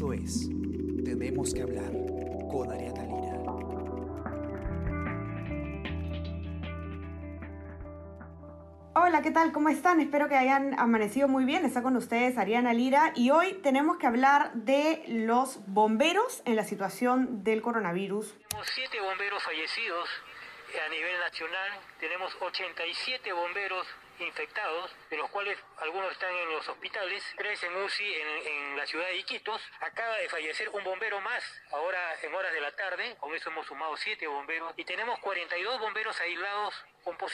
Esto es Tenemos que hablar con Ariana Lira. Hola, ¿qué tal? ¿Cómo están? Espero que hayan amanecido muy bien. Está con ustedes Ariana Lira y hoy tenemos que hablar de los bomberos en la situación del coronavirus. Tenemos siete bomberos fallecidos a nivel nacional, tenemos 87 bomberos infectados, de los cuales algunos están en los hospitales, tres en UCI en, la ciudad de Iquitos. Acaba de fallecer un bombero más, ahora en horas de la tarde, con eso hemos sumado siete bomberos, y tenemos 42 bomberos aislados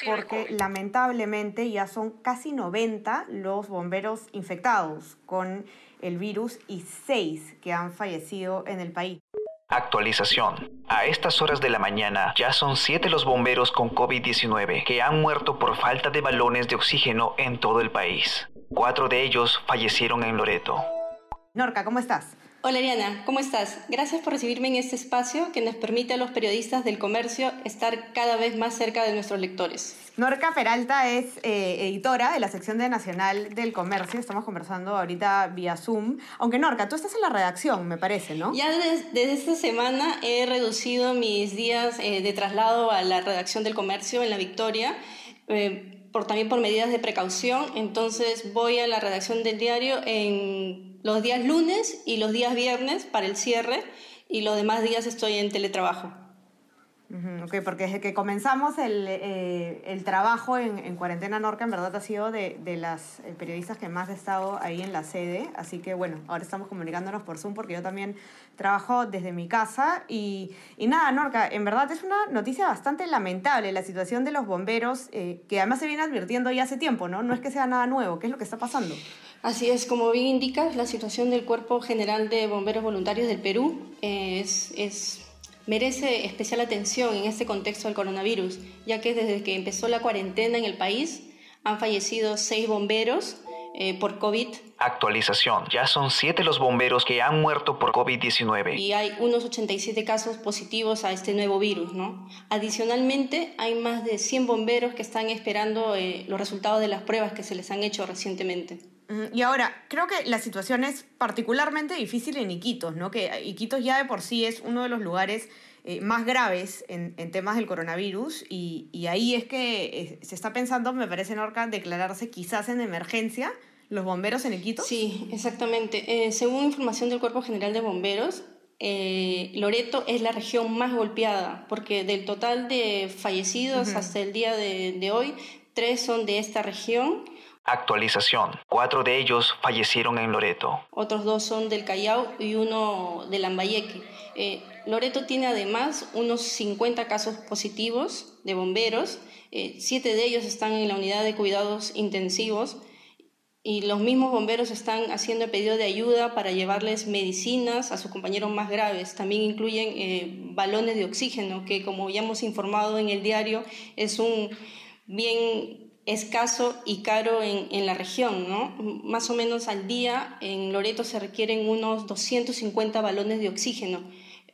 Porque lamentablemente ya son casi 90 los bomberos infectados con el virus y seis que han fallecido en el país. Actualización. A estas horas de la mañana ya son siete los bomberos con COVID-19 que han muerto por falta de balones de oxígeno en todo el país. Cuatro de ellos fallecieron en Loreto. Norca, ¿cómo estás? Hola Ariana, ¿cómo estás? Gracias por recibirme en este espacio que nos permite a los periodistas del comercio estar cada vez más cerca de nuestros lectores. Norca Peralta es eh, editora de la sección de Nacional del Comercio. Estamos conversando ahorita vía Zoom. Aunque Norca, tú estás en la redacción, me parece, ¿no? Ya desde, esta semana he reducido mis días eh, de traslado a la redacción del Comercio en La Victoria. Eh, por, también por medidas de precaución, entonces voy a la redacción del diario en los días lunes y los días viernes para el cierre y los demás días estoy en teletrabajo. Ok, porque desde que comenzamos el, eh, el trabajo en, en, Cuarentena Norca, en verdad ha sido de, de las eh, periodistas que más he estado ahí en la sede. Así que bueno, ahora estamos comunicándonos por Zoom porque yo también trabajo desde mi casa. Y, y nada, Norca, en verdad es una noticia bastante lamentable la situación de los bomberos, eh, que además se viene advirtiendo ya hace tiempo, ¿no? No es que sea nada nuevo, ¿qué es lo que está pasando? Así es, como bien indicas, la situación del Cuerpo General de Bomberos Voluntarios del Perú es, es merece especial atención en este contexto del coronavirus, ya que desde que empezó la cuarentena en el país han fallecido seis bomberos eh, por COVID. Actualización. Ya son siete los bomberos que han muerto por COVID-19. Y hay unos 87 casos positivos a este nuevo virus, ¿no? Adicionalmente, hay más de 100 bomberos que están esperando eh, los resultados de las pruebas que se les han hecho recientemente. Y ahora, creo que la situación es particularmente difícil en Iquitos, ¿no? Que Iquitos ya de por sí es uno de los lugares eh, más graves en, en, temas del coronavirus y, y ahí es que eh, se está pensando, me parece, Norca, declararse quizás en emergencia los bomberos en Iquitos. Sí, exactamente. Eh, según información del Cuerpo General de Bomberos, eh, Loreto es la región más golpeada porque del total de fallecidos uh -huh. hasta el día de, de hoy, tres son de esta región Actualización. Cuatro de ellos fallecieron en Loreto. Otros dos son del Callao y uno de Lambayeque. Eh, Loreto tiene además unos 50 casos positivos de bomberos. Eh, siete de ellos están en la unidad de cuidados intensivos y los mismos bomberos están haciendo pedido de ayuda para llevarles medicinas a sus compañeros más graves. También incluyen eh, balones de oxígeno, que como ya hemos informado en el diario, es un bien escaso y caro en, en, la región, ¿no? Más o menos al día en Loreto se requieren unos 250 balones de oxígeno,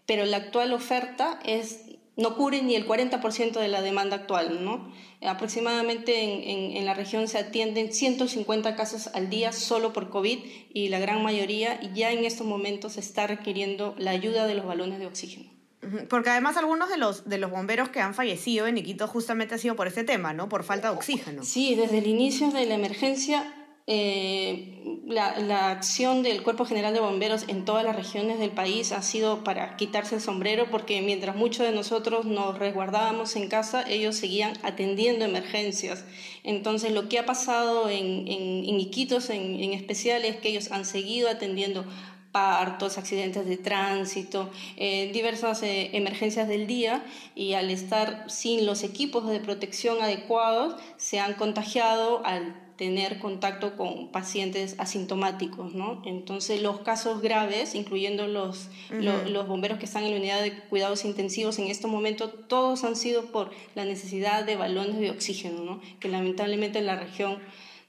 pero la actual oferta es, no cubre ni el 40% de la demanda actual, ¿no? Aproximadamente en, en, en, la región se atienden 150 casos al día solo por COVID y la gran mayoría ya en estos momentos está requiriendo la ayuda de los balones de oxígeno. Porque además algunos de los, de los bomberos que han fallecido en Iquitos justamente ha sido por este tema, ¿no? Por falta de oxígeno. Sí, desde el inicio de la emergencia, eh, la, la, acción del Cuerpo General de Bomberos en todas las regiones del país ha sido para quitarse el sombrero, porque mientras muchos de nosotros nos resguardábamos en casa, ellos seguían atendiendo emergencias. Entonces, lo que ha pasado en, en, en Iquitos en, en especial es que ellos han seguido atendiendo partos, accidentes de tránsito, eh, diversas eh, emergencias del día y al estar sin los equipos de protección adecuados se han contagiado al tener contacto con pacientes asintomáticos, ¿no? Entonces los casos graves, incluyendo los, uh -huh. los bomberos que están en la unidad de cuidados intensivos en estos momentos, todos han sido por la necesidad de balones de oxígeno, ¿no? Que lamentablemente en la región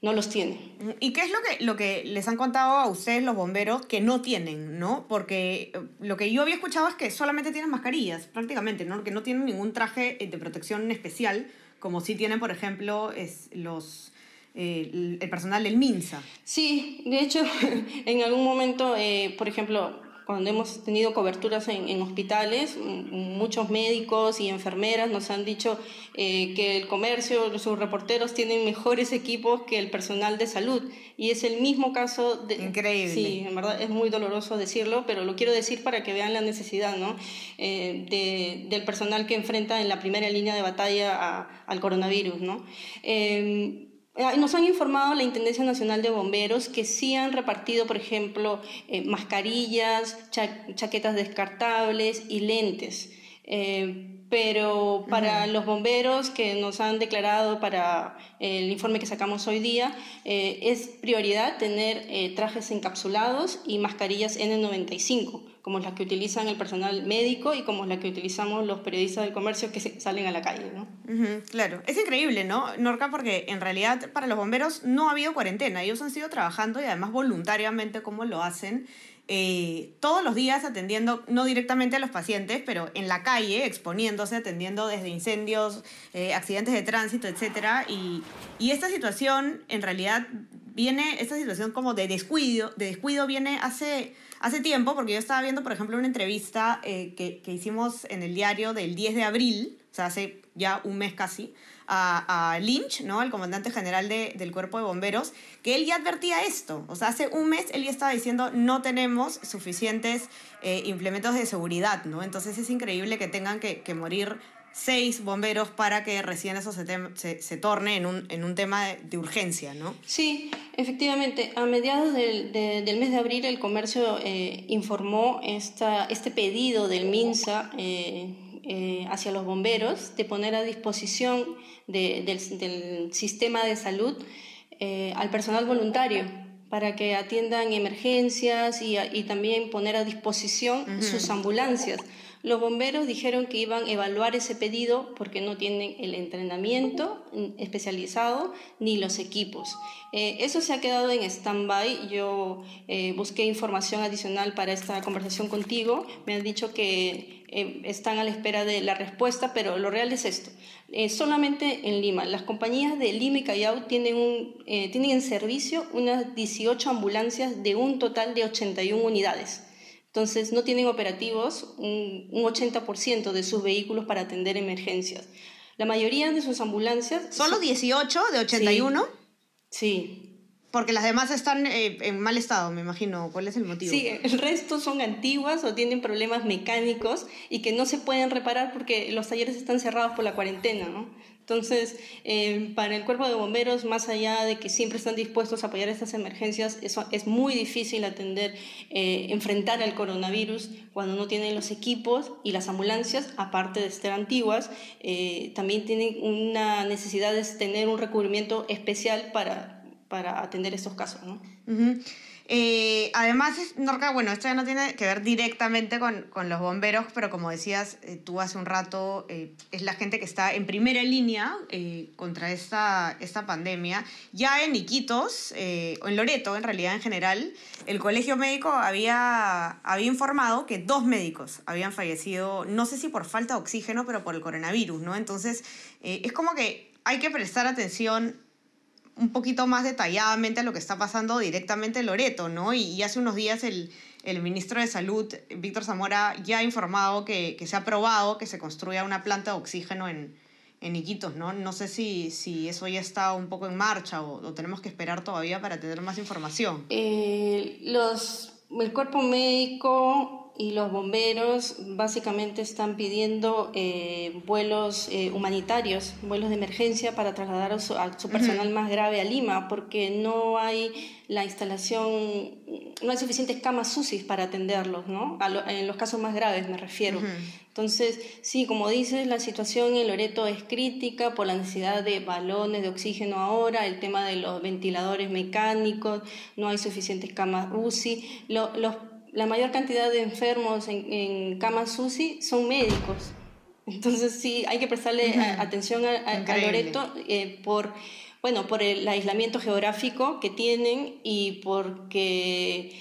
no los tiene. ¿Y qué es lo que, lo que les han contado a ustedes los bomberos que no tienen, no? Porque lo que yo había escuchado es que solamente tienen mascarillas, prácticamente, ¿no? Que no tienen ningún traje de protección especial, como sí tienen, por ejemplo, es los... Eh, el personal del MINSA. Sí, de hecho, en algún momento, eh, por ejemplo, cuando hemos tenido coberturas en, hospitales, muchos médicos y enfermeras nos han dicho eh, que el comercio, sus reporteros tienen mejores equipos que el personal de salud. Y es el mismo caso de... Increíble. Sí, en verdad es muy doloroso decirlo, pero lo quiero decir para que vean la necesidad ¿no? Eh, de, del personal que enfrenta en la primera línea de batalla al coronavirus. ¿no? Eh, nos han informado la Intendencia Nacional de Bomberos que sí han repartido, por ejemplo, eh, mascarillas, chaquetas descartables y lentes. Eh, pero para los bomberos que nos han declarado para el informe que sacamos hoy día, es prioridad tener trajes encapsulados y mascarillas N95 como las que utilizan el personal médico y como las que utilizamos los periodistas del comercio que salen a la calle, ¿no? claro, es increíble, ¿no, Norca? Porque en realidad para los bomberos no ha habido cuarentena, ellos han sido trabajando y además voluntariamente como lo hacen. Eh, todos los días atendiendo, no directamente a los pacientes, pero en la calle, exponiéndose, atendiendo desde incendios, eh, accidentes de tránsito, etc. Y, y esta situación, en realidad, viene, esta situación como de descuido, de descuido viene hace hace tiempo, porque yo estaba viendo, por ejemplo, una entrevista eh, que, que, hicimos en el diario del 10 de abril, o sea, hace ya un mes casi, a, a Lynch, ¿no? el comandante general de, del cuerpo de bomberos, que él ya advertía esto. O sea, hace un mes él ya estaba diciendo no tenemos suficientes eh, implementos de seguridad, ¿no? Entonces es increíble que tengan que morir seis bomberos para que recién eso se, se, torne en un, en un tema de, urgencia, ¿no? Sí, efectivamente. A mediados del, del mes de abril el comercio eh, informó esta, este pedido del MINSA eh, eh, hacia los bomberos de poner a disposición del, del, sistema de salud al personal voluntario para que atiendan emergencias y, y también poner a disposición sus ambulancias los bomberos dijeron que iban a evaluar ese pedido porque no tienen el entrenamiento especializado ni los equipos. Eh, eso se ha quedado en stand-by. Yo eh, busqué información adicional para esta conversación contigo. Me han dicho que eh, están a la espera de la respuesta, pero lo real es esto. solamente en Lima, las compañías de Lima y Callao tienen, un, tienen en servicio unas 18 ambulancias de un total de 81 unidades. Entonces, no tienen operativos un, 80% de sus vehículos para atender emergencias. La mayoría de sus ambulancias... ¿Solo 18 de 81? Sí. Porque las demás están eh, en mal estado, me imagino. ¿Cuál es el motivo? Sí, el resto son antiguas o tienen problemas mecánicos y que no se pueden reparar porque los talleres están cerrados por la cuarentena, ¿no? Entonces, eh, para el cuerpo de bomberos, más allá de que siempre están dispuestos a apoyar estas emergencias, eso es muy difícil atender, eh, enfrentar al coronavirus cuando no tienen los equipos y las ambulancias, aparte de estar antiguas, eh, también tienen una necesidad de tener un recubrimiento especial para, para atender estos casos. ¿no? Eh, además, Norca, bueno, esto ya no tiene que ver directamente con, con los bomberos, pero como decías eh, tú hace un rato, eh, es la gente que está en primera línea contra esta, esta pandemia. Ya en Iquitos, o en Loreto en realidad en general, el colegio médico había, había informado que dos médicos habían fallecido, no sé si por falta de oxígeno, pero por el coronavirus, ¿no? Entonces, es como que hay que prestar atención un poquito más detalladamente a lo que está pasando directamente en Loreto, ¿no? Y, hace unos días el, el, ministro de Salud, Víctor Zamora, ya ha informado que, que, se ha aprobado que se construya una planta de oxígeno en, en Iquitos, ¿no? No sé si, si eso ya está un poco en marcha o, tenemos que esperar todavía para tener más información. Eh, los, el cuerpo médico y los bomberos básicamente están pidiendo eh, vuelos eh, humanitarios, vuelos de emergencia para trasladar a su, personal más grave a Lima, porque no hay la instalación, no hay suficientes camas UCI para atenderlos, ¿no? en los casos más graves me refiero. Entonces, sí, como dices, la situación en Loreto es crítica por la necesidad de balones de oxígeno ahora, el tema de los ventiladores mecánicos, no hay suficientes camas UCI. los la mayor cantidad de enfermos en, en camas UCI son médicos. Entonces sí, hay que prestarle atención a, Loreto eh, por, bueno, por el aislamiento geográfico que tienen y porque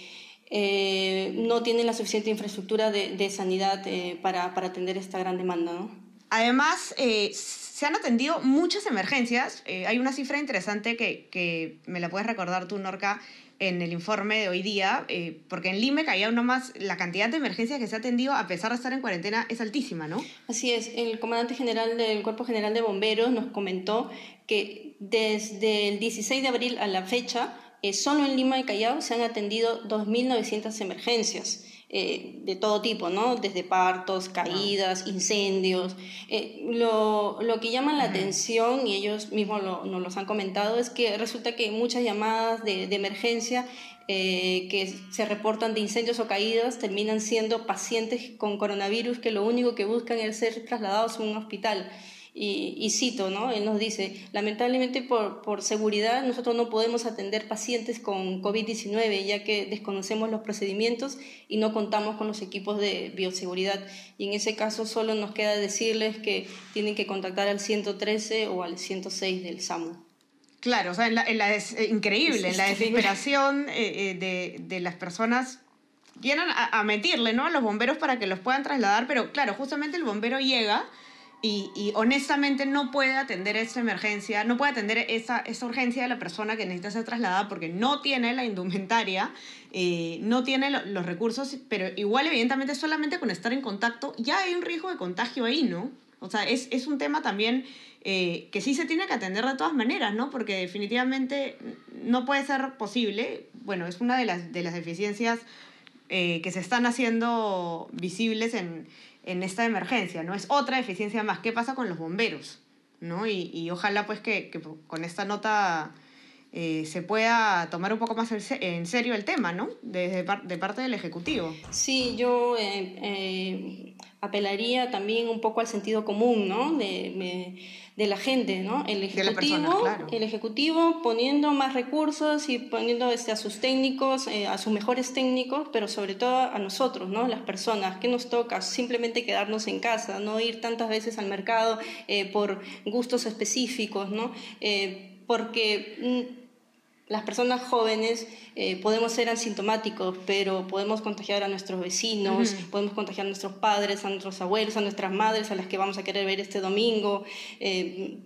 eh, no tienen la suficiente infraestructura de, de sanidad eh, para, para, atender esta gran demanda. ¿no? Además, se han atendido muchas emergencias. hay una cifra interesante que, que me la puedes recordar tú, Norca, en el informe de hoy día, eh, porque en Lime caía uno más, la cantidad de emergencias que se ha atendido a pesar de estar en cuarentena es altísima, ¿no? Así es, el comandante general del Cuerpo General de Bomberos nos comentó que desde el 16 de abril a la fecha, eh, solo en Lima y Callao se han atendido 2.900 emergencias. Eh, de todo tipo, ¿no? Desde partos, caídas, incendios. Eh, lo, lo, que llama la atención, y ellos mismos lo, nos los han comentado, es que resulta que muchas llamadas de, de emergencia eh, que se reportan de incendios o caídas terminan siendo pacientes con coronavirus que lo único que buscan es ser trasladados a un hospital. Y, cito, ¿no? Él nos dice, lamentablemente por, por seguridad nosotros no podemos atender pacientes con COVID-19 ya que desconocemos los procedimientos y no contamos con los equipos de bioseguridad. Y en ese caso solo nos queda decirles que tienen que contactar al 113 o al 106 del SAMU. Claro, o sea, en la, en la es, increíble, en la desesperación eh, eh, de, de, las personas vienen a, a meterle ¿no? a los bomberos para que los puedan trasladar, pero claro, justamente el bombero llega y, y, honestamente no puede atender esa emergencia, no puede atender esa, esa urgencia de la persona que necesita ser trasladada porque no tiene la indumentaria, eh, no tiene lo, los recursos, pero igual evidentemente solamente con estar en contacto ya hay un riesgo de contagio ahí, ¿no? O sea, es, es un tema también eh, que sí se tiene que atender de todas maneras, ¿no? Porque definitivamente no puede ser posible, bueno, es una de las, de las deficiencias eh, que se están haciendo visibles en en esta emergencia, ¿no? Es otra deficiencia más. ¿Qué pasa con los bomberos? ¿no? Y, y ojalá pues que, que, con esta nota eh, se pueda tomar un poco más en serio el tema, ¿no? Desde de, de parte del Ejecutivo. Sí, yo eh, eh, apelaría también un poco al sentido común, ¿no? De, la gente, ¿no? El ejecutivo, persona, claro. el ejecutivo poniendo más recursos y poniendo este, a sus técnicos, a sus mejores técnicos, pero sobre todo a nosotros, ¿no? Las personas, ¿qué nos toca? Simplemente quedarnos en casa, no ir tantas veces al mercado por gustos específicos, ¿no? Porque las personas jóvenes eh, podemos ser asintomáticos, pero podemos contagiar a nuestros vecinos, uh -huh. podemos contagiar a nuestros padres, a nuestros abuelos, a nuestras madres, a las que vamos a querer ver este domingo. Eh,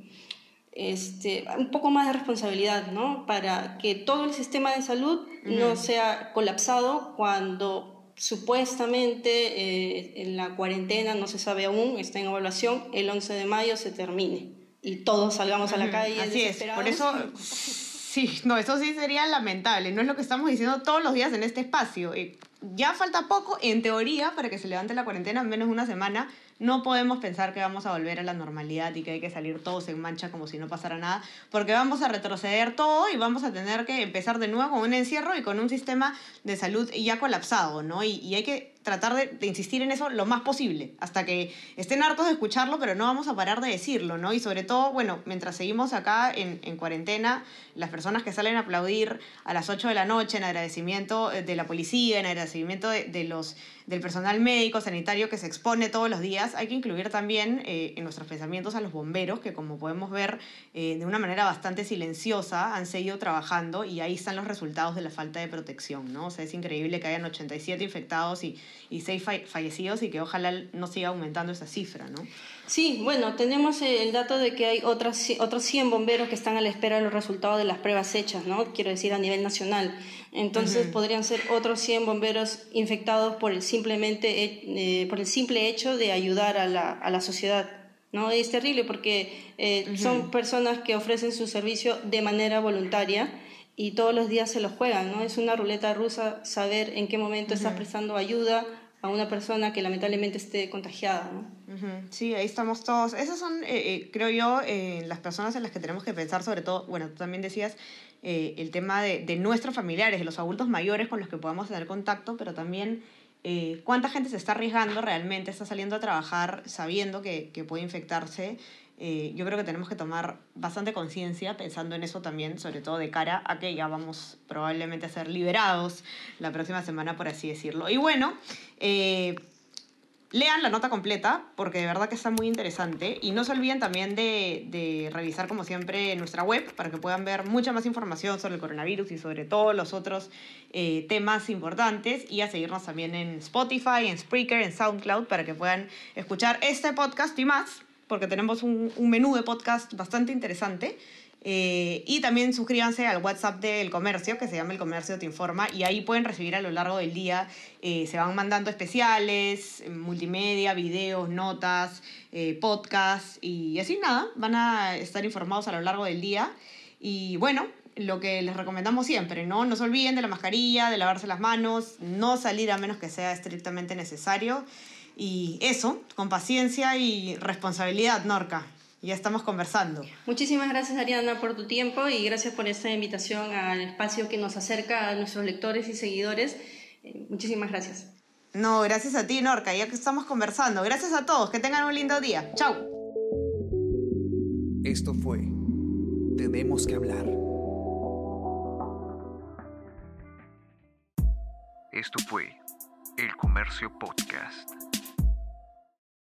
este, un poco más de responsabilidad, ¿no? Para que todo el sistema de salud uh -huh. no sea colapsado cuando supuestamente eh, en la cuarentena, no se sabe aún, está en evaluación, el 11 de mayo se termine y todos salgamos a la calle. Así es, por eso Sí, no, eso sí sería lamentable. No es lo que estamos diciendo todos los días en este espacio. Eh, ya falta poco, en teoría, para que se levante la cuarentena, menos una semana. No podemos pensar que vamos a volver a la normalidad y que hay que salir todos en mancha como si no pasara nada, porque vamos a retroceder todo y vamos a tener que empezar de nuevo con un encierro y con un sistema de salud ya colapsado, ¿no? Y, y hay que tratar de, insistir en eso lo más posible, hasta que estén hartos de escucharlo, pero no vamos a parar de decirlo, ¿no? Y sobre todo, bueno, mientras seguimos acá en, en cuarentena, las personas que salen a aplaudir a las 8 de la noche en agradecimiento de la policía, en agradecimiento de, de los, del personal médico, sanitario que se expone todos los días, hay que incluir también eh, en nuestros pensamientos a los bomberos, que como podemos ver, eh, de una manera bastante silenciosa han seguido trabajando y ahí están los resultados de la falta de protección, ¿no? O sea, es increíble que hayan 87 infectados y y seis fallecidos y que ojalá no siga aumentando esa cifra, ¿no? Sí, bueno, tenemos el dato de que hay otras, otros 100 bomberos que están a la espera de los resultados de las pruebas hechas, ¿no? Quiero decir, a nivel nacional. Entonces, uh -huh. podrían ser otros 100 bomberos infectados por el, simplemente, eh, por el simple hecho de ayudar a la, a la sociedad. ¿no? Es terrible porque eh, uh -huh. son personas que ofrecen su servicio de manera voluntaria y todos los días se lo juegan, ¿no? Es una ruleta rusa saber en qué momento uh -huh. estás prestando ayuda a una persona que lamentablemente esté contagiada, ¿no? Sí, ahí estamos todos. Esas son, eh, eh, creo yo, eh, las personas en las que tenemos que pensar, sobre todo, bueno, tú también decías el tema de, de, nuestros familiares, de los adultos mayores con los que podamos tener contacto, pero también cuánta gente se está arriesgando realmente, está saliendo a trabajar sabiendo que, que puede infectarse eh, yo creo que tenemos que tomar bastante conciencia pensando en eso también, sobre todo de cara a que ya vamos probablemente a ser liberados la próxima semana, por así decirlo. Y bueno, eh, lean la nota completa porque de verdad que está muy interesante. Y no se olviden también de, de, revisar como siempre nuestra web para que puedan ver mucha más información sobre el coronavirus y sobre todos los otros eh, temas importantes. Y a seguirnos también en Spotify, en Spreaker, en SoundCloud para que puedan escuchar este podcast y más porque tenemos un, un menú de podcast bastante interesante. Eh, y también suscríbanse al WhatsApp del comercio, que se llama El Comercio Te Informa, y ahí pueden recibir a lo largo del día, eh, se van mandando especiales, multimedia, videos, notas, eh, podcasts, y así nada, van a estar informados a lo largo del día. Y bueno, lo que les recomendamos siempre, ¿no? No se olviden de la mascarilla, de lavarse las manos, no salir a menos que sea estrictamente necesario. Y eso, con paciencia y responsabilidad, Norca ya estamos conversando. Muchísimas gracias Ariana por tu tiempo y gracias por esta invitación al espacio que nos acerca a nuestros lectores y seguidores. Eh, muchísimas gracias. No, gracias a ti Norca, ya que estamos conversando. Gracias a todos, que tengan un lindo día. Chao. Esto fue Tenemos que hablar. Esto fue El Comercio Podcast.